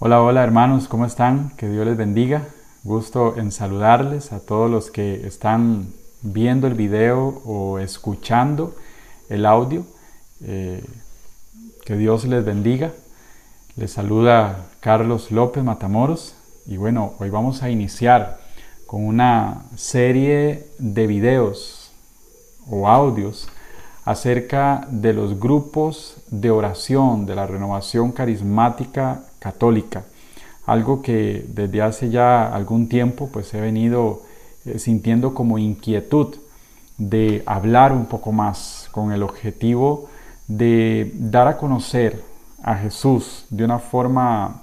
Hola, hola hermanos, ¿cómo están? Que Dios les bendiga. Gusto en saludarles a todos los que están viendo el video o escuchando el audio. Eh, que Dios les bendiga. Les saluda Carlos López Matamoros y bueno, hoy vamos a iniciar con una serie de videos o audios acerca de los grupos de oración de la renovación carismática católica, algo que desde hace ya algún tiempo pues he venido eh, sintiendo como inquietud de hablar un poco más con el objetivo de dar a conocer a Jesús de una forma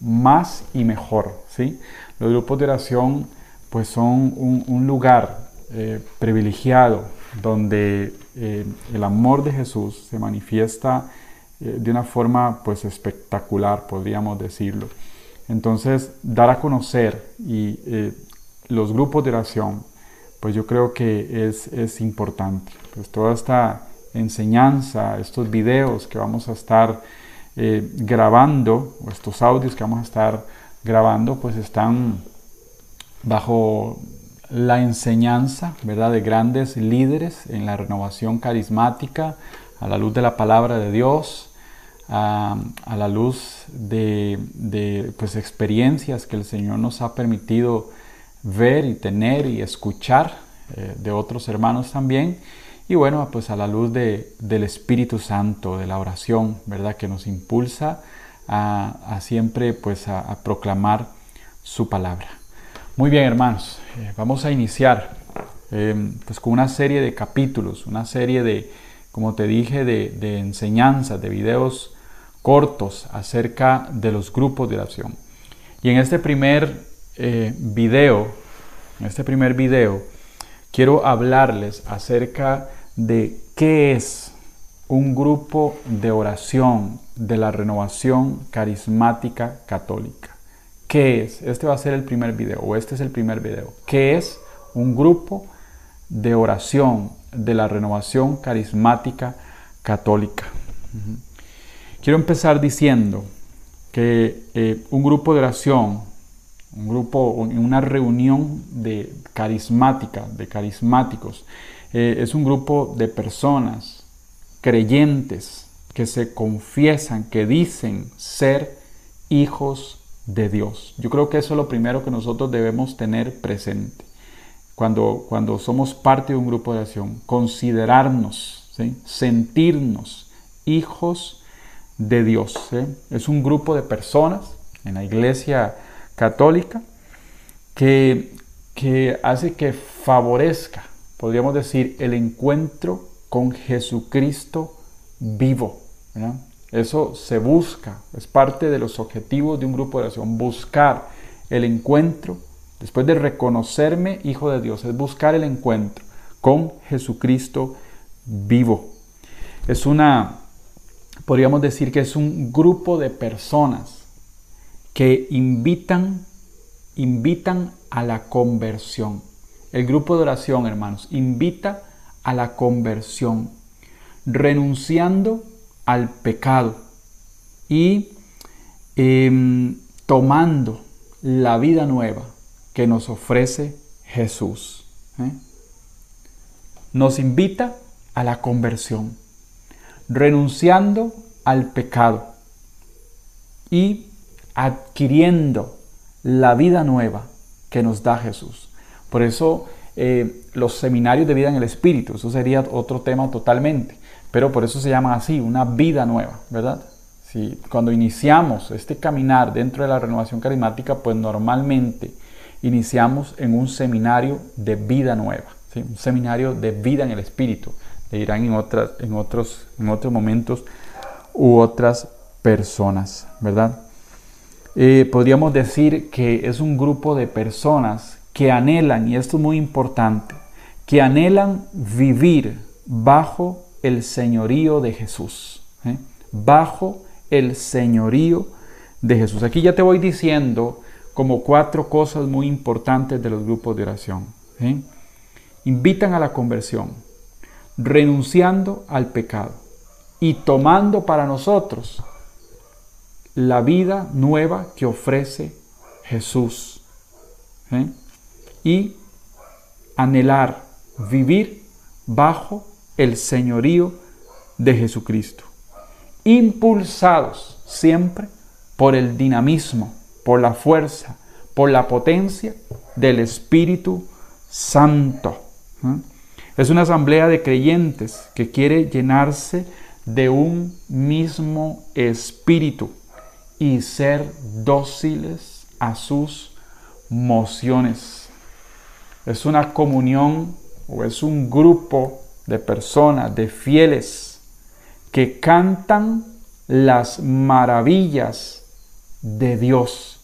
más y mejor. ¿sí? Los grupos de oración pues son un, lugar eh, privilegiado donde eh, el amor de Jesús se manifiesta de una forma pues espectacular, podríamos decirlo. Entonces, dar a conocer y eh, los grupos de oración, pues yo creo que es, es importante. Pues toda esta enseñanza, estos videos que vamos a estar eh, grabando, o estos audios que vamos a estar grabando, pues están bajo la enseñanza, ¿verdad?, de grandes líderes en la renovación carismática, a la luz de la palabra de Dios, a, la luz de, pues, experiencias que el Señor nos ha permitido ver y tener y escuchar eh, de otros hermanos también. Y bueno, pues a la luz de, del Espíritu Santo, de la oración, ¿verdad? Que nos impulsa a, siempre pues a, proclamar su palabra. Muy bien, hermanos, eh, vamos a iniciar eh, pues con una serie de capítulos, una serie de, como te dije, de, de enseñanzas, de videos cortos acerca de los grupos de oración. Y en este primer eh, video, en este primer video, quiero hablarles acerca de qué es un grupo de oración de la renovación carismática católica. ¿Qué es? Este va a ser el primer video, o este es el primer video. ¿Qué es un grupo de oración de la renovación carismática católica? Quiero empezar diciendo que eh, un grupo de oración, un grupo, una reunión de carismática, de carismáticos, eh, es un grupo de personas creyentes que se confiesan, que dicen ser hijos de Dios. Yo creo que eso es lo primero que nosotros debemos tener presente cuando, cuando somos parte de un grupo de oración, considerarnos, sentirnos hijos de Dios. ¿eh? Es un grupo de personas en la iglesia católica que, que hace que favorezca, podríamos decir, el encuentro con Jesucristo vivo. Eso se busca, es parte de los objetivos de un grupo de oración, buscar el encuentro, después de reconocerme hijo de Dios, es buscar el encuentro con Jesucristo vivo. Es una podríamos decir que es un grupo de personas que invitan, invitan a la conversión. El grupo de oración, hermanos, invita a la conversión, renunciando al pecado y em, tomando la vida nueva que nos ofrece Jesús. ¿eh? Nos invita a la conversión renunciando al pecado y adquiriendo la vida nueva que nos da Jesús. Por eso eh, los seminarios de vida en el Espíritu, eso sería otro tema totalmente, pero por eso se llama así, una vida nueva, ¿verdad? Si, cuando iniciamos este caminar dentro de la renovación carismática, pues normalmente iniciamos en un seminario de vida nueva, un seminario de vida en el Espíritu le dirán en, otras, en, otros, en otros momentos u otras personas, ¿verdad? Eh, podríamos decir que es un grupo de personas que anhelan, y esto es muy importante, que anhelan vivir bajo el señorío de Jesús, ¿eh? bajo el señorío de Jesús. Aquí ya te voy diciendo como cuatro cosas muy importantes de los grupos de oración. ¿eh? Invitan a la conversión, renunciando al pecado y tomando para nosotros la vida nueva que ofrece Jesús. ¿eh? Y anhelar vivir bajo el señorío de Jesucristo. Impulsados siempre por el dinamismo, por la fuerza, por la potencia del Espíritu Santo. ¿eh? Es una asamblea de creyentes que quiere llenarse de un mismo espíritu y ser dóciles a sus mociones. Es una comunión o es un grupo de personas, de fieles, que cantan las maravillas de Dios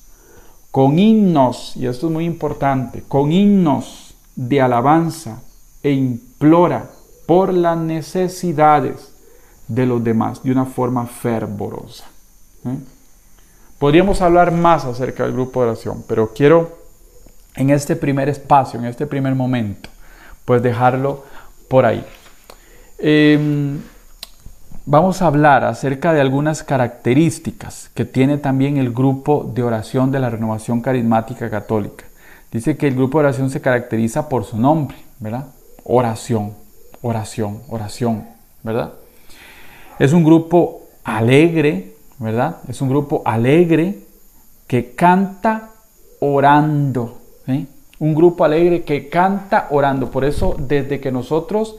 con himnos, y esto es muy importante, con himnos de alabanza e implora por las necesidades de los demás de una forma fervorosa. ¿eh? Podríamos hablar más acerca del grupo de oración, pero quiero en este primer espacio, en este primer momento, pues dejarlo por ahí. Em, vamos a hablar acerca de algunas características que tiene también el grupo de oración de la Renovación Carismática Católica. Dice que el grupo de oración se caracteriza por su nombre, ¿verdad? Oración, oración, oración, ¿verdad? Es un grupo alegre, ¿verdad? Es un grupo alegre que canta orando. Un grupo alegre que canta orando. Por eso desde que nosotros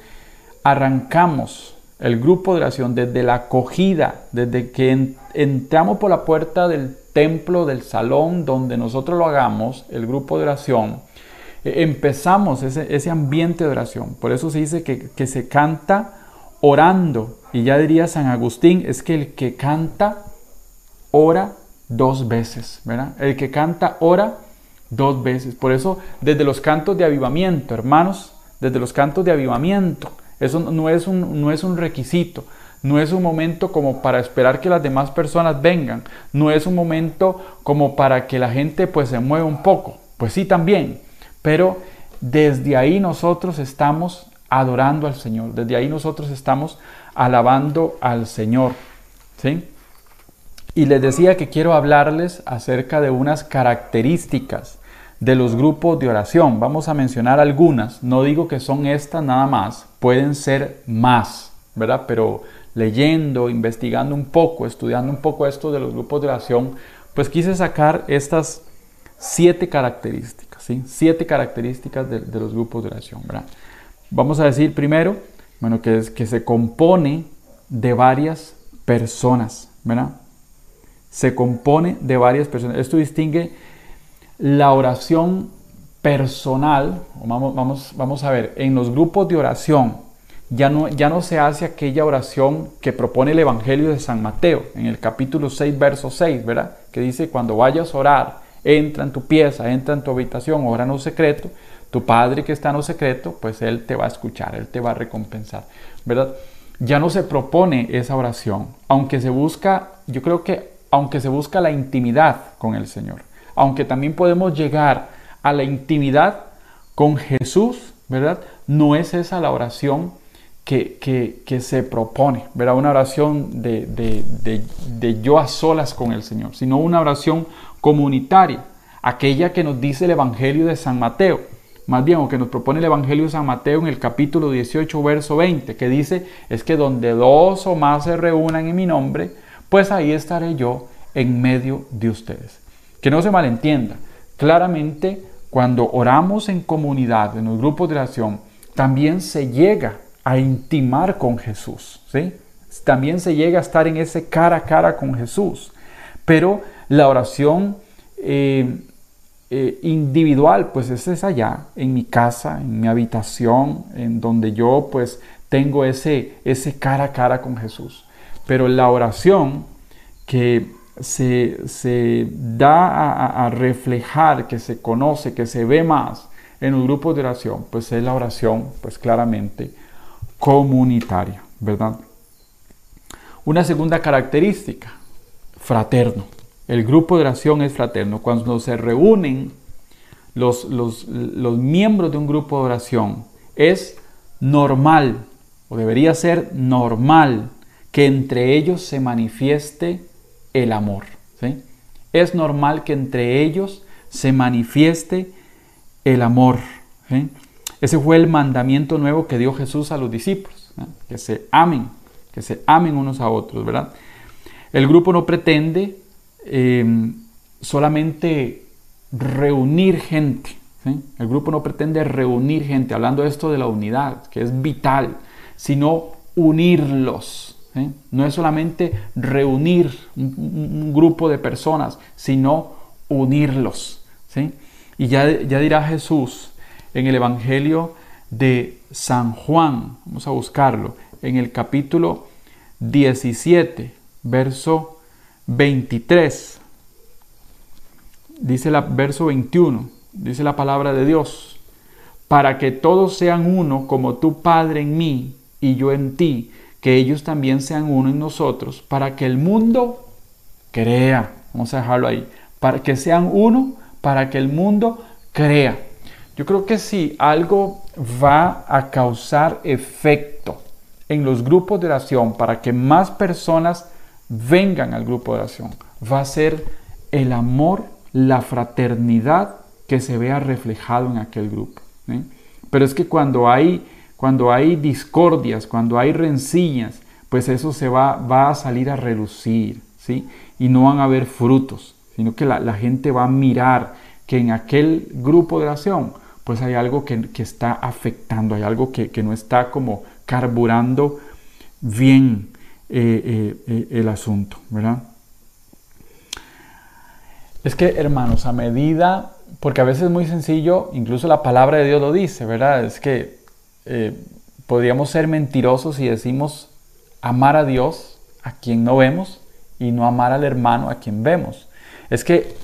arrancamos el grupo de oración, desde la acogida, desde que entramos por la puerta del templo, del salón donde nosotros lo hagamos, el grupo de oración, empezamos ese, ambiente de oración. Por eso se dice que, que se canta orando. Y ya diría San Agustín, es que el que canta ora dos veces. El que canta ora dos veces. Por eso, desde los cantos de avivamiento, hermanos, desde los cantos de avivamiento, eso no es un, no es un requisito. No es un momento como para esperar que las demás personas vengan. No es un momento como para que la gente pues se mueva un poco. Pues sí también. Pero desde ahí nosotros estamos adorando al Señor. Desde ahí nosotros estamos alabando al Señor. ¿Sí? Y les decía que quiero hablarles acerca de unas características de los grupos de oración. Vamos a mencionar algunas. No digo que son estas nada más, pueden ser más, ¿verdad? Pero leyendo, investigando un poco, estudiando un poco esto de los grupos de oración, pues quise sacar estas siete características, ¿sí? Siete características de, los grupos de oración, ¿verdad? Vamos a decir primero, bueno, que, es, que se compone de varias personas, ¿verdad? Se compone de varias personas. Esto distingue la oración personal, vamos, vamos, vamos a ver, en los grupos de oración ya no, ya no se hace aquella oración que propone el Evangelio de San Mateo, en el capítulo 6, verso 6, ¿verdad? Que dice, cuando vayas a orar, entra en tu pieza, entra en tu habitación, ora en secreto, tu Padre que está en lo secreto, pues Él te va a escuchar, Él te va a recompensar, ¿verdad? Ya no se propone esa oración, aunque se busca, yo creo que aunque se busca la intimidad con el Señor, aunque también podemos llegar a la intimidad con Jesús, ¿verdad? No es esa la oración que, que, se propone, ¿verdad? Una oración de, de, de, yo a solas con el Señor, sino una oración comunitaria, aquella que nos dice el Evangelio de San Mateo, más bien, o que nos propone el Evangelio de San Mateo en el capítulo 18, verso 20, que dice, es que donde dos o más se reúnan en mi nombre, pues ahí estaré yo en medio de ustedes. Que no se malentienda. Claramente, cuando oramos en comunidad, en los grupos de oración, también se llega a intimar con Jesús. ¿sí? También se llega a estar en ese cara a cara con Jesús. Pero la oración eh, eh, individual, pues es allá, en mi casa, en mi habitación, en donde yo pues tengo ese, ese cara a cara con Jesús. Pero la oración que se, da a, reflejar, que se conoce, que se ve más en un grupo de oración, pues es la oración, pues claramente comunitaria, ¿verdad? Una segunda característica, fraterno. El grupo de oración es fraterno. Cuando se reúnen los, miembros de un grupo de oración, es normal, o debería ser normal, que entre ellos se manifieste el amor. Es normal que entre ellos se manifieste el amor. Ese fue el mandamiento nuevo que dio Jesús a los discípulos, que se amen, que se amen unos a otros, ¿verdad? El grupo no pretende em, solamente reunir gente, el grupo no pretende reunir gente, hablando esto de la unidad, que es vital, sino unirlos. No es solamente reunir un, grupo de personas, sino unirlos. Y ya, ya dirá Jesús en el Evangelio de San Juan, vamos a buscarlo, en el capítulo 17, verso 23. Dice el verso 21 dice la palabra de Dios, para que todos sean uno como tu Padre en mí y yo en ti, que ellos también sean uno en nosotros, para que el mundo crea. Vamos a dejarlo ahí. Para que sean uno, para que el mundo crea. Yo creo que si algo va a causar efecto en los grupos de oración para que más personas vengan al grupo de oración, va a ser el amor, la fraternidad que se vea reflejado en aquel grupo. Pero es que cuando hay, cuando hay discordias, cuando hay rencillas, pues eso se va, va a salir a relucir, ¿sí? Y no van a haber frutos, sino que la, gente va a mirar que en aquel grupo de oración, pues hay algo que, está afectando, hay algo que, no está como carburando bien eh, eh, eh, el asunto, ¿verdad? Es que, hermanos, a medida porque a veces es muy sencillo, incluso la palabra de Dios lo dice, ¿verdad? Es que podríamos ser mentirosos si decimos amar a Dios a quien no vemos y no amar al hermano a quien vemos. Es que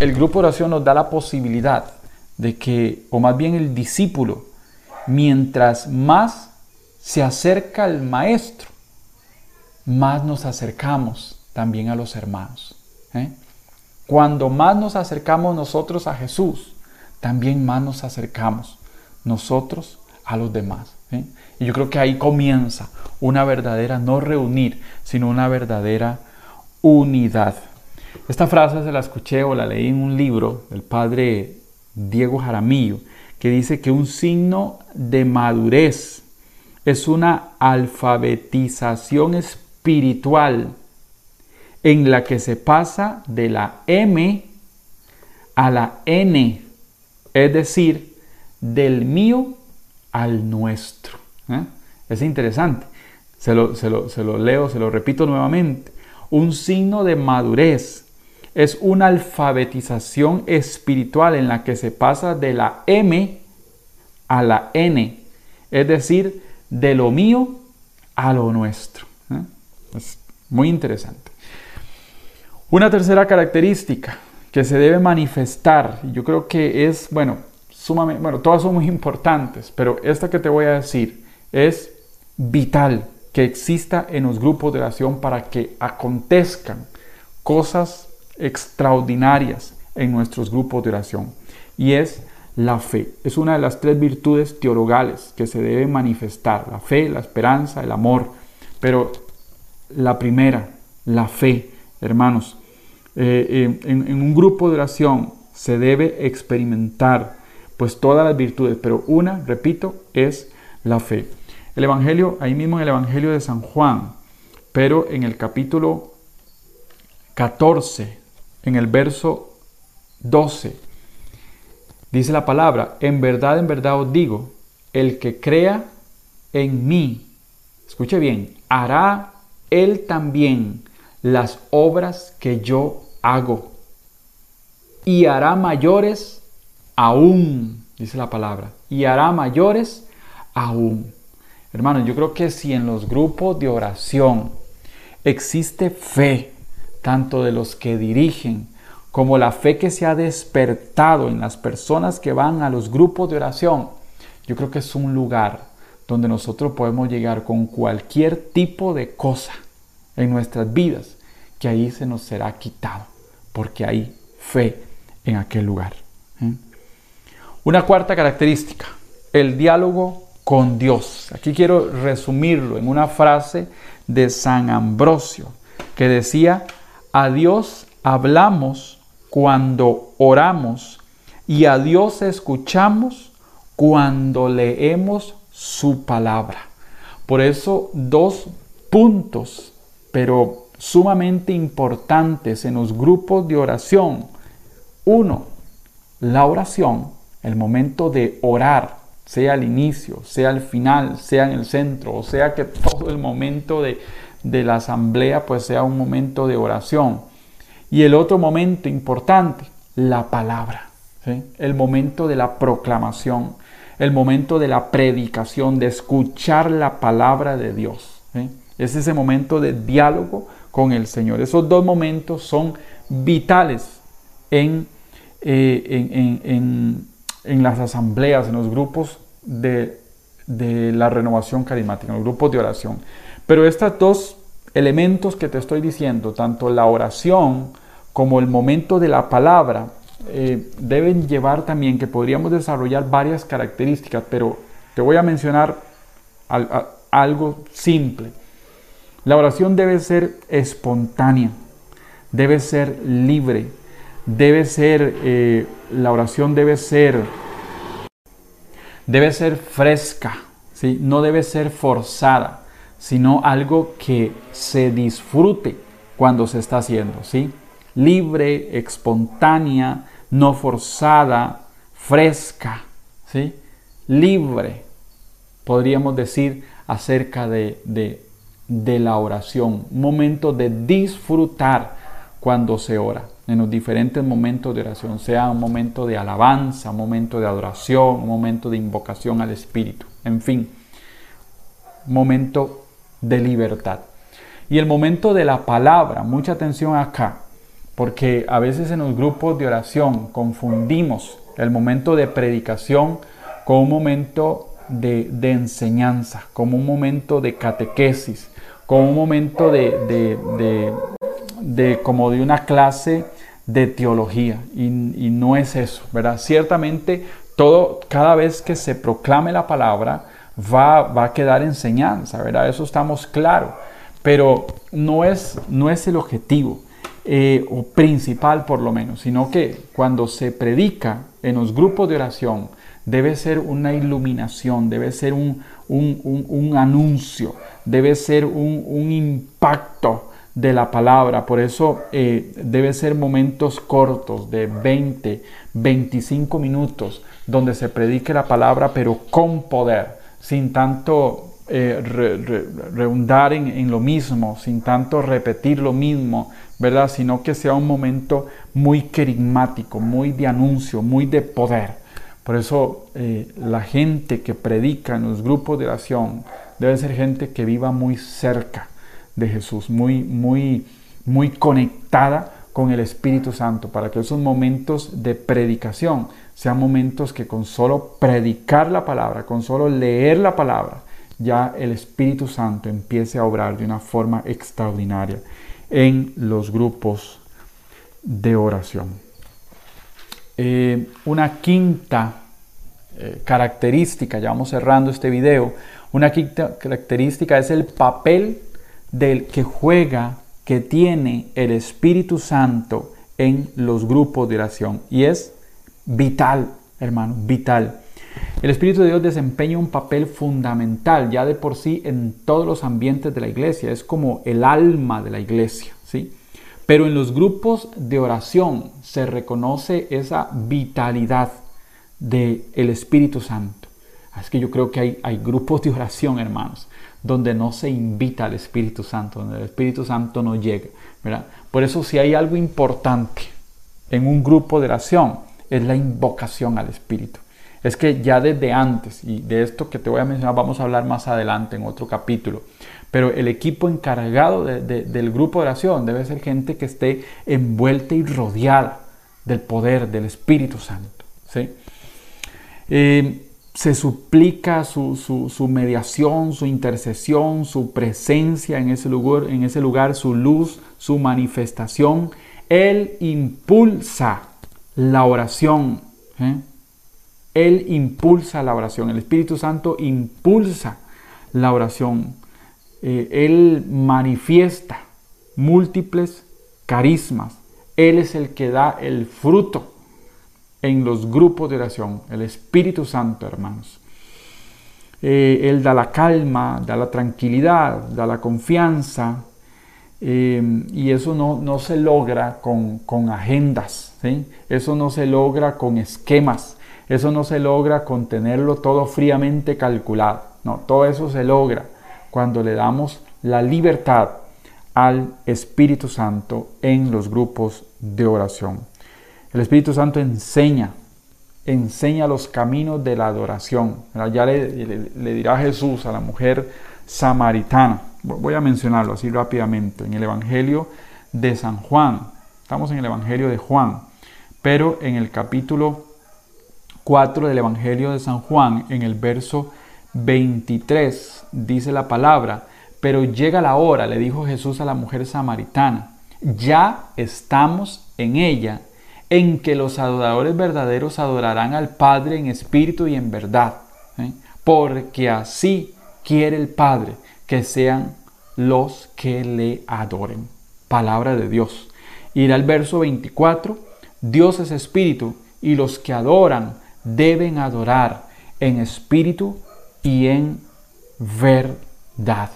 el grupo de oración nos da la posibilidad de que, o más bien el discípulo, mientras más se acerca al maestro, más nos acercamos también a los hermanos. ¿eh? Cuando más nos acercamos nosotros a Jesús, también más nos acercamos nosotros a los demás. Y yo creo que ahí comienza una verdadera, no reunir, sino una verdadera unidad. Esta frase se la escuché o la leí en un libro del padre Diego Jaramillo, que dice que un signo de madurez es una alfabetización espiritual en la que se pasa de la M a la N, es decir, del mío al nuestro. ¿eh? Es interesante. Se lo, se, lo, se lo leo, se lo repito nuevamente. Un signo de madurez es una alfabetización espiritual en la que se pasa de la M a la N, es decir, de lo mío a lo nuestro. ¿eh? Es muy interesante. Una tercera característica que se debe manifestar, yo creo que es, bueno, sumamente, bueno, todas son muy importantes, pero esta que te voy a decir es vital que exista en los grupos de oración para que acontezcan cosas extraordinarias en nuestros grupos de oración. Y es la fe. Es una de las tres virtudes teologales que se debe manifestar. La fe, la esperanza, el amor. Pero la primera, la fe, hermanos, eh, en, un grupo de oración se debe experimentar pues todas las virtudes, pero una, repito, es la fe. El Evangelio, ahí mismo en el Evangelio de San Juan, pero en el capítulo 14, en el verso 12, dice la palabra, en verdad, en verdad os digo, el que crea en mí, escuche bien, hará él también las obras que yo hago. Y hará mayores aún, dice la palabra, y hará mayores aún. Hermanos, yo creo que si en los grupos de oración existe fe, tanto de los que dirigen como la fe que se ha despertado en las personas que van a los grupos de oración, yo creo que es un lugar donde nosotros podemos llegar con cualquier tipo de cosa en nuestras vidas, que ahí se nos será quitado porque hay fe en aquel lugar. ¿eh? Una cuarta característica, el diálogo con Dios. Aquí quiero resumirlo en una frase de San Ambrosio que decía, a Dios hablamos cuando oramos y a Dios escuchamos cuando leemos su palabra. Por eso dos puntos, pero sumamente importantes en los grupos de oración. Uno, la oración, el momento de orar, sea al inicio, sea al final, sea en el centro, o sea que todo el momento de, la asamblea pues sea un momento de oración. Y el otro momento importante, la palabra, el momento de la proclamación, el momento de la predicación, de escuchar la palabra de Dios. Es ese momento de diálogo con el Señor. Esos dos momentos son vitales en, eh, en en las asambleas, en los grupos de, la renovación carismática, en los grupos de oración. Pero estos dos elementos que te estoy diciendo, tanto la oración como el momento de la palabra, eh, deben llevar también que podríamos desarrollar varias características, pero te voy a mencionar algo simple. La oración debe ser espontánea, debe ser libre, debe ser, eh, la oración debe ser, debe ser fresca, ¿sí? no debe ser forzada, sino algo que se disfrute cuando se está haciendo, ¿sí? libre, espontánea, no forzada, fresca, ¿sí? libre, podríamos decir acerca de, de la oración, momento de disfrutar cuando se ora en los diferentes momentos de oración, sea un momento de alabanza, un momento de adoración, un momento de invocación al Espíritu, en fin, momento de libertad. Y el momento de la palabra, mucha atención acá, porque a veces en los grupos de oración confundimos el momento de predicación con un momento de, enseñanza, como un momento de catequesis, con un momento de, de como de una clase de teología y, no es eso, ¿verdad? Ciertamente todo, cada vez que se proclame la palabra va, va a quedar enseñanza, ¿verdad? Eso estamos claros, pero no es, no es el objetivo. Eh, o principal por lo menos, sino que cuando se predica en los grupos de oración debe ser una iluminación, debe ser un, un, anuncio, debe ser un, impacto de la palabra. Por eso eh, debe ser momentos cortos de 20, 25 minutos donde se predique la palabra, pero con poder, sin tanto eh, redundar en, lo mismo, sin tanto repetir lo mismo, ¿verdad? Sino que sea un momento muy querigmático, muy de anuncio, muy de poder. Por eso eh, la gente que predica en los grupos de oración debe ser gente que viva muy cerca de Jesús, muy, muy, muy conectada con el Espíritu Santo, para que esos momentos de predicación sean momentos que con solo predicar la palabra, con solo leer la palabra, ya el Espíritu Santo empiece a obrar de una forma extraordinaria en los grupos de oración. Eh, una quinta eh, característica, ya vamos cerrando este video, una quinta característica es el papel del que juega, que tiene el Espíritu Santo en los grupos de oración. Y es vital, hermano, vital. El Espíritu de Dios desempeña un papel fundamental ya de por sí en todos los ambientes de la iglesia. Es como el alma de la iglesia, ¿sí? Pero en los grupos de oración se reconoce esa vitalidad del el Espíritu Santo. Es que yo creo que hay, hay grupos de oración, hermanos, donde no se invita al Espíritu Santo, donde el Espíritu Santo no llega. Por eso si hay algo importante en un grupo de oración, es la invocación al Espíritu. Es que ya desde antes, y de esto que te voy a mencionar vamos a hablar más adelante en otro capítulo, pero el equipo encargado del grupo de oración debe ser gente que esté envuelta y rodeada del poder del Espíritu Santo. Eh, se suplica su, mediación, su intercesión, su presencia en ese lugar, en ese lugar, su luz, su manifestación. Él impulsa la oración. ¿eh? Él impulsa la oración. El Espíritu Santo impulsa la oración. Eh, él manifiesta múltiples carismas Él es el que da el fruto en los grupos de oración, el Espíritu Santo, hermanos. Eh, él da la calma, da la tranquilidad, da la confianza, eh, y eso no, no se logra con, con agendas, eso no se logra con esquemas, eso no se logra con tenerlo todo fríamente calculado, no, todo eso se logra cuando le damos la libertad al Espíritu Santo en los grupos de oración. El Espíritu Santo enseña, enseña los caminos de la adoración. Ya le, dirá Jesús a la mujer samaritana. Voy a mencionarlo así rápidamente. En el Evangelio de San Juan. Estamos en el Evangelio de Juan. Pero en el capítulo 4 del Evangelio de San Juan, en el verso 23, dice la palabra, pero llega la hora, le dijo Jesús a la mujer samaritana, ya estamos en ella, en que los adoradores verdaderos adorarán al Padre en espíritu y en verdad, ¿eh? porque así quiere el Padre que sean los que le adoren. Palabra de Dios. Ir al verso 24, Dios es espíritu y los que adoran deben adorar en espíritu y en verdad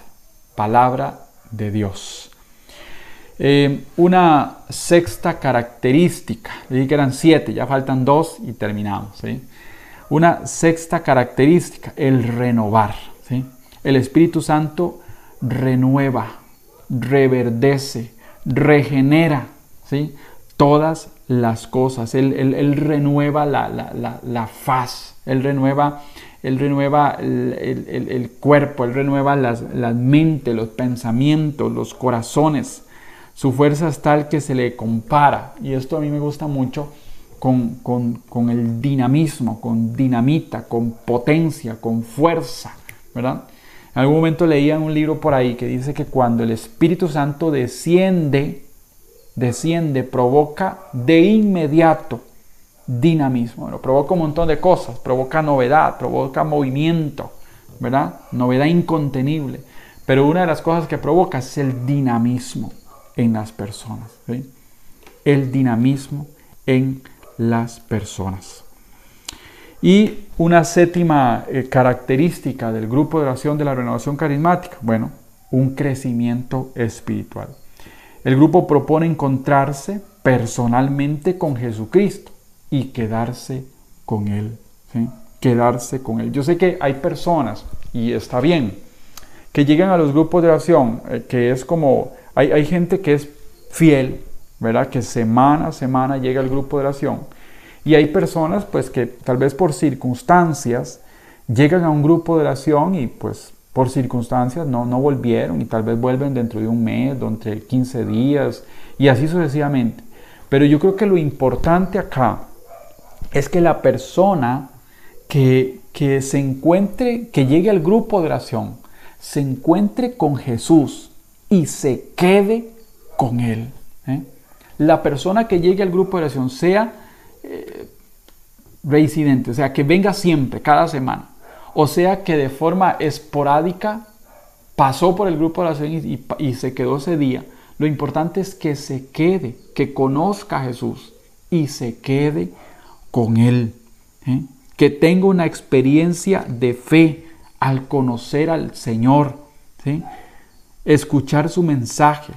palabra de Dios. Eh, una sexta característica, dije que eran siete, ya faltan dos y terminamos. Una sexta característica, el renovar. El Espíritu Santo renueva, reverdece, regenera ¿sí? todas las cosas. Él, renueva la, la, la, faz, Él renueva él renueva el, cuerpo, Él renueva las, las mentes, los pensamientos, los corazones. Su fuerza es tal que se le compara, y esto a mí me gusta mucho, con, con, el dinamismo, con dinamita, con potencia, con fuerza, ¿verdad? En algún momento leía un libro por ahí que dice que cuando el Espíritu Santo desciende, desciende, provoca de inmediato dinamismo, provoca un montón de cosas, provoca novedad, provoca movimiento, ¿verdad? Novedad incontenible. Pero una de las cosas que provoca es el dinamismo en las personas. El dinamismo en las personas. Y una séptima eh, característica del grupo de oración de la renovación carismática, bueno, un crecimiento espiritual. El grupo propone encontrarse personalmente con Jesucristo y quedarse con Él. Quedarse con Él. Yo sé que hay personas, y está bien, que llegan a los grupos de oración, eh, que es como, hay, hay, gente que es fiel, ¿verdad? Que semana a semana llega al grupo de oración. Y hay personas, pues, que tal vez por circunstancias llegan a un grupo de oración y pues por circunstancias no, no volvieron y tal vez vuelven dentro de un mes, dentro de 15 días y así sucesivamente. Pero yo creo que lo importante acá es que la persona que, se encuentre, que llegue al grupo de oración, se encuentre con Jesús y se quede con Él. ¿eh? La persona que llegue al grupo de oración sea eh, residente, o sea, que venga siempre, cada semana, o sea, que de forma esporádica pasó por el grupo de oración y, y se quedó ese día. Lo importante es que se quede, que conozca a Jesús y se quede con Él. ¿eh? Que tenga una experiencia de fe al conocer al Señor. Escuchar su mensaje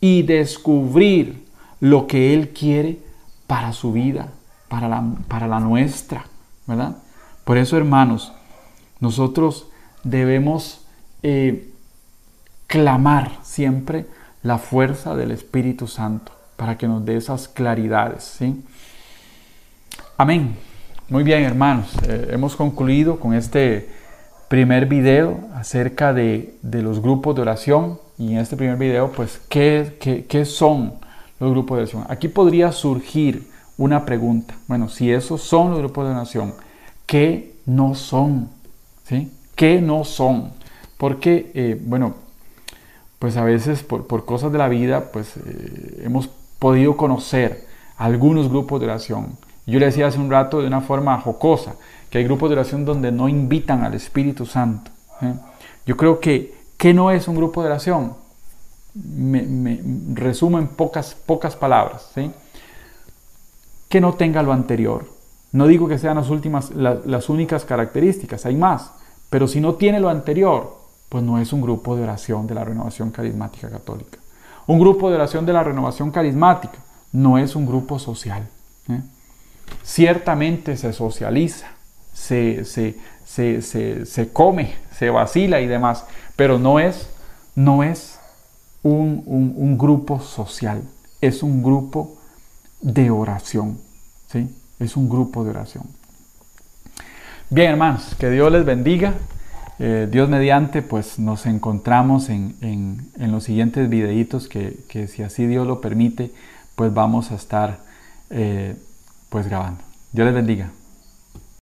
y descubrir lo que Él quiere para su vida, para la, para la nuestra. ¿verdad? Por eso, hermanos, nosotros debemos eh, clamar siempre la fuerza del Espíritu Santo para que nos dé esas claridades. ¿sí? Amén. Muy bien, hermanos. Eh, hemos concluido con este primer video acerca de, los grupos de oración. Y en este primer video, pues, ¿qué, qué, son los grupos de oración? Aquí podría surgir una pregunta. Bueno, si esos son los grupos de oración, ¿qué no son? ¿Qué no son? Porque, eh, bueno, pues a veces por, cosas de la vida, pues eh, hemos podido conocer algunos grupos de oración yo le decía hace un rato de una forma jocosa que hay grupos de oración donde no invitan al Espíritu Santo. ¿eh? Yo creo que, ¿qué no es un grupo de oración? me, resumo en pocas, pocas palabras, que no tenga lo anterior. No digo que sean las, últimas, las únicas características, hay más, pero si no tiene lo anterior, pues no es un grupo de oración de la renovación carismática católica. Un grupo de oración de la renovación carismática no es un grupo social. ¿eh? Ciertamente se socializa, se, se, come, se vacila y demás, pero no es, no es un, un, grupo social, es un grupo de oración. ¿sí? Es un grupo de oración. Bien, hermanos, que Dios les bendiga. Eh, Dios mediante, pues nos encontramos en, en, los siguientes videitos que, que, si así Dios lo permite, pues vamos a estar eh, pues grabando. Dios les bendiga.